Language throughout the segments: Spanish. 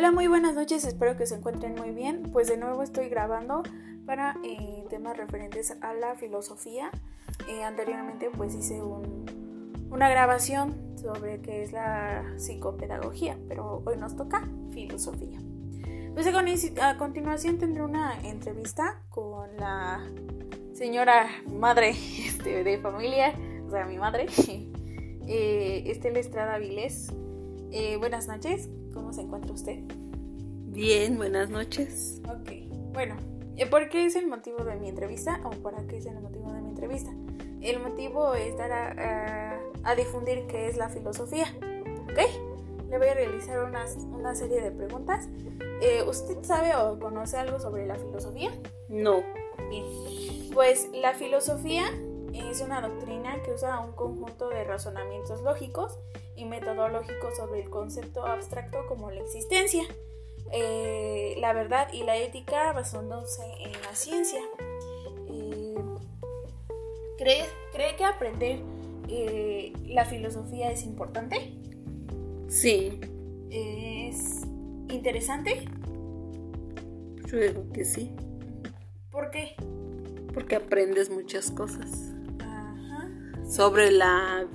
Hola, muy buenas noches, espero que se encuentren muy bien. Pues de nuevo estoy grabando para eh, temas referentes a la filosofía. Eh, anteriormente pues hice una grabación sobre qué es la psicopedagogía, pero hoy nos toca filosofía. Pues a continuación tendré una entrevista con la señora madre este, de familia, o sea, mi madre, eh, Estela Estrada Vilés. Eh, buenas noches, ¿cómo se encuentra usted? Bien, buenas noches. Ok, bueno, eh, ¿por qué es el motivo de mi entrevista o para qué es el motivo de mi entrevista? El motivo es dar a, difundir qué es la filosofía, ¿ok? Le voy a realizar una, serie de preguntas. Eh, ¿Usted sabe o conoce algo sobre la filosofía? No. Bien, pues la filosofía es una doctrina que usa un conjunto de razonamientos lógicos y metodológicos sobre el concepto abstracto como la existencia, eh, la verdad y la ética basándose en la ciencia. Eh, ¿cree, ¿cree, que aprender eh, la filosofía es importante? Sí. ¿Es interesante? Yo digo que sí. ¿Por qué? Porque aprendes muchas cosas. Sobre la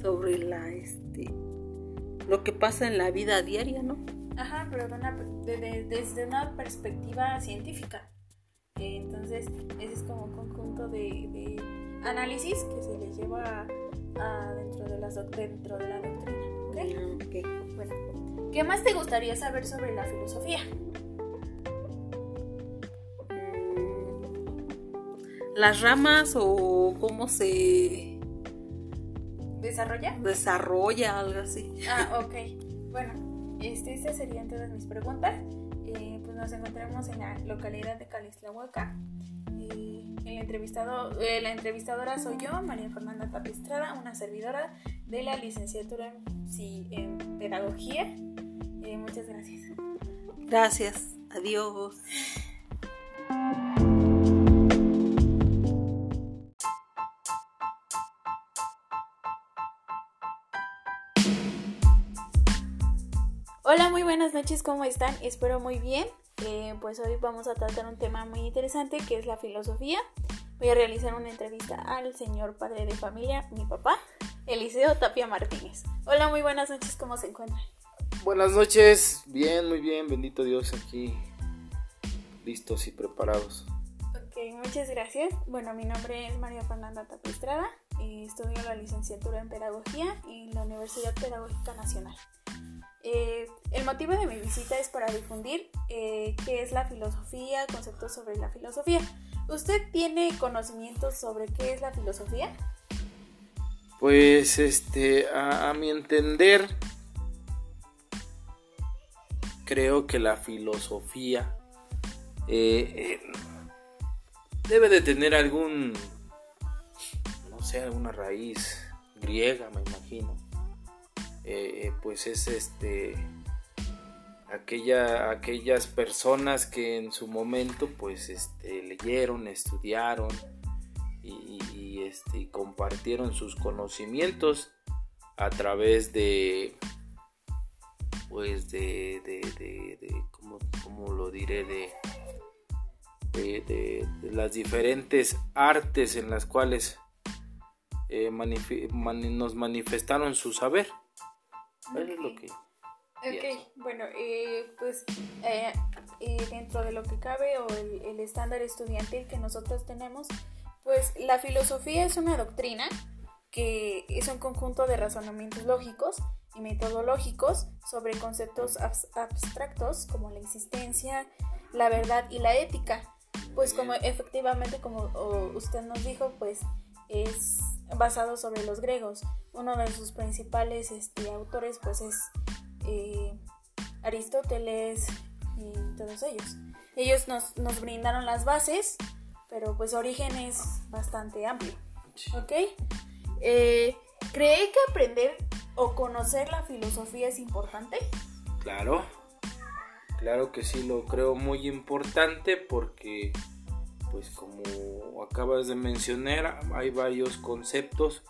sobre la este lo que pasa en la vida diaria, ¿no? Ajá, pero desde una perspectiva científica. entonces, ese es como un conjunto de, análisis que se le lleva a, dentro, de la, dentro de la doctrina. ¿okay? ¿ok? Bueno, ¿qué más te gustaría saber sobre la filosofía? Las ramas o cómo se ¿Desarrolla? Desarrolla, algo así. Ah, ok. Bueno, este, estas serían todas mis preguntas. Eh, pues nos encontramos en la localidad de Calixtlahuaca. Eh, el entrevistado, eh, la entrevistadora soy yo, María Fernanda Tapistrada, una servidora de la licenciatura en, en Pedagogía. Eh, muchas gracias. Gracias. Adiós. Buenas noches, ¿cómo están? Espero muy bien. Eh, pues hoy vamos a tratar un tema muy interesante que es la filosofía. Voy a realizar una entrevista al señor padre de familia, mi papá, Eliseo Tapia Martínez. Hola, muy buenas noches, ¿cómo se encuentra? Buenas noches, bien, muy bien, bendito Dios, aquí listos y preparados. Ok, muchas gracias. Bueno, mi nombre es María Fernanda Tapia Estrada y estudio la licenciatura en Pedagogía en la Universidad Pedagógica Nacional. Eh, el motivo de mi visita es para difundir eh, qué es la filosofía, conceptos sobre la filosofía. ¿Usted tiene conocimientos sobre qué es la filosofía? Pues, este, a, mi entender, creo que la filosofía eh, debe de tener algún, no sé, alguna raíz griega, me imagino eh, pues es este aquella, aquellas personas que en su momento pues este, leyeron, estudiaron y, este, compartieron sus conocimientos a través de pues de, de, ¿cómo, lo diré de, de, las diferentes artes en las cuales eh, nos manifestaron su saber es lo que... Ok, bueno, eh, pues eh, eh, dentro de lo que cabe o el, estándar estudiantil que nosotros tenemos, pues la filosofía es una doctrina que es un conjunto de razonamientos lógicos y metodológicos sobre conceptos abstractos como la existencia, la verdad y la ética. Pues como efectivamente, como usted nos dijo, pues es basado sobre los griegos. Uno de sus principales este, autores pues es eh, Aristóteles y todos ellos. Ellos nos, nos, brindaron las bases, pero pues origen es bastante amplio. ¿Ok? Eh, ¿Cree que aprender o conocer la filosofía es importante? Claro, claro que sí, lo creo muy importante porque pues como acabas de mencionar, hay varios conceptos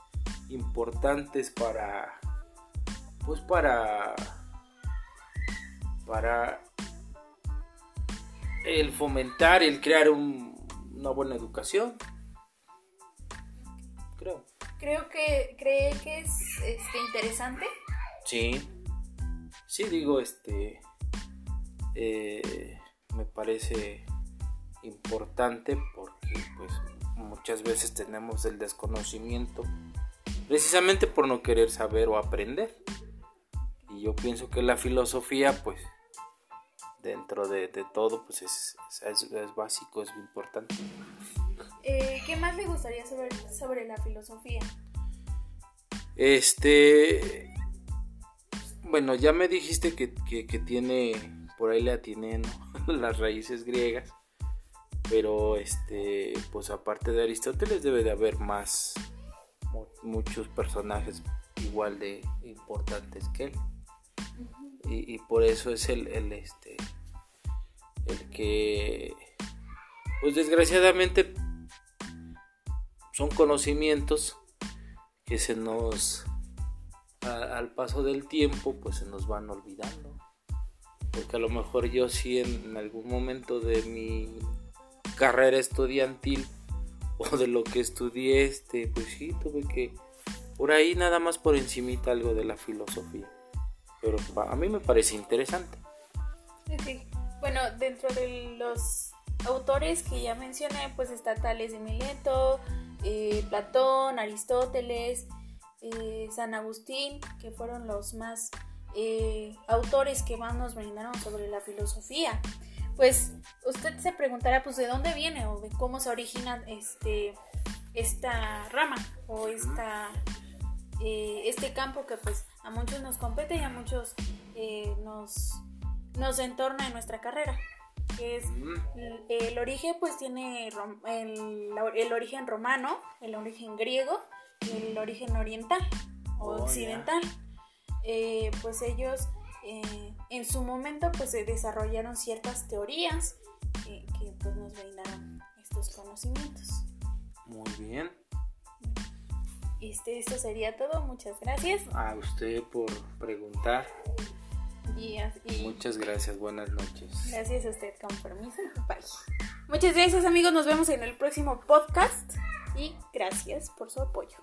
importantes para pues para para el fomentar, el crear una buena educación. Creo. Creo que cree que es este, interesante. Sí. Sí, digo, este. Eh, me parece importante porque pues muchas veces tenemos el desconocimiento precisamente por no querer saber o aprender. Y yo pienso que la filosofía, pues, dentro de, todo, pues es, es, básico, es importante. Eh, ¿Qué más le gustaría saber sobre la filosofía? Este, bueno, ya me dijiste que, tiene, por ahí le tienen las raíces griegas, pero este, pues aparte de Aristóteles debe de haber más, muchos personajes igual de importantes que él. y, por eso es el, el, este el que pues desgraciadamente son conocimientos que se nos al paso del tiempo pues se nos van olvidando porque a lo mejor yo sí en algún momento de mi carrera estudiantil o de lo que estudié, este, pues sí, tuve que por ahí nada más por encimita algo de la filosofía. Pero a mí me parece interesante. Bueno, dentro de los autores que ya mencioné, pues está Tales de Mileto, eh, Platón, Aristóteles, eh, San Agustín, que fueron los más eh, autores que más nos brindaron sobre la filosofía pues usted se preguntará pues de dónde viene o de cómo se origina este esta rama o esta eh, este campo que pues a muchos nos compete y a muchos eh, nos nos entorna en nuestra carrera que es el, origen pues tiene el, el, origen romano el origen griego y el origen oriental o oh, occidental. Eh, pues ellos eh, en su momento pues se desarrollaron ciertas teorías que, pues nos brindaron estos conocimientos. Muy bien. Este, esto sería todo, muchas gracias. A usted por preguntar. Muchas gracias, buenas noches. Gracias a usted, con permiso. Bye. Muchas gracias amigos, nos vemos en el próximo podcast y gracias por su apoyo.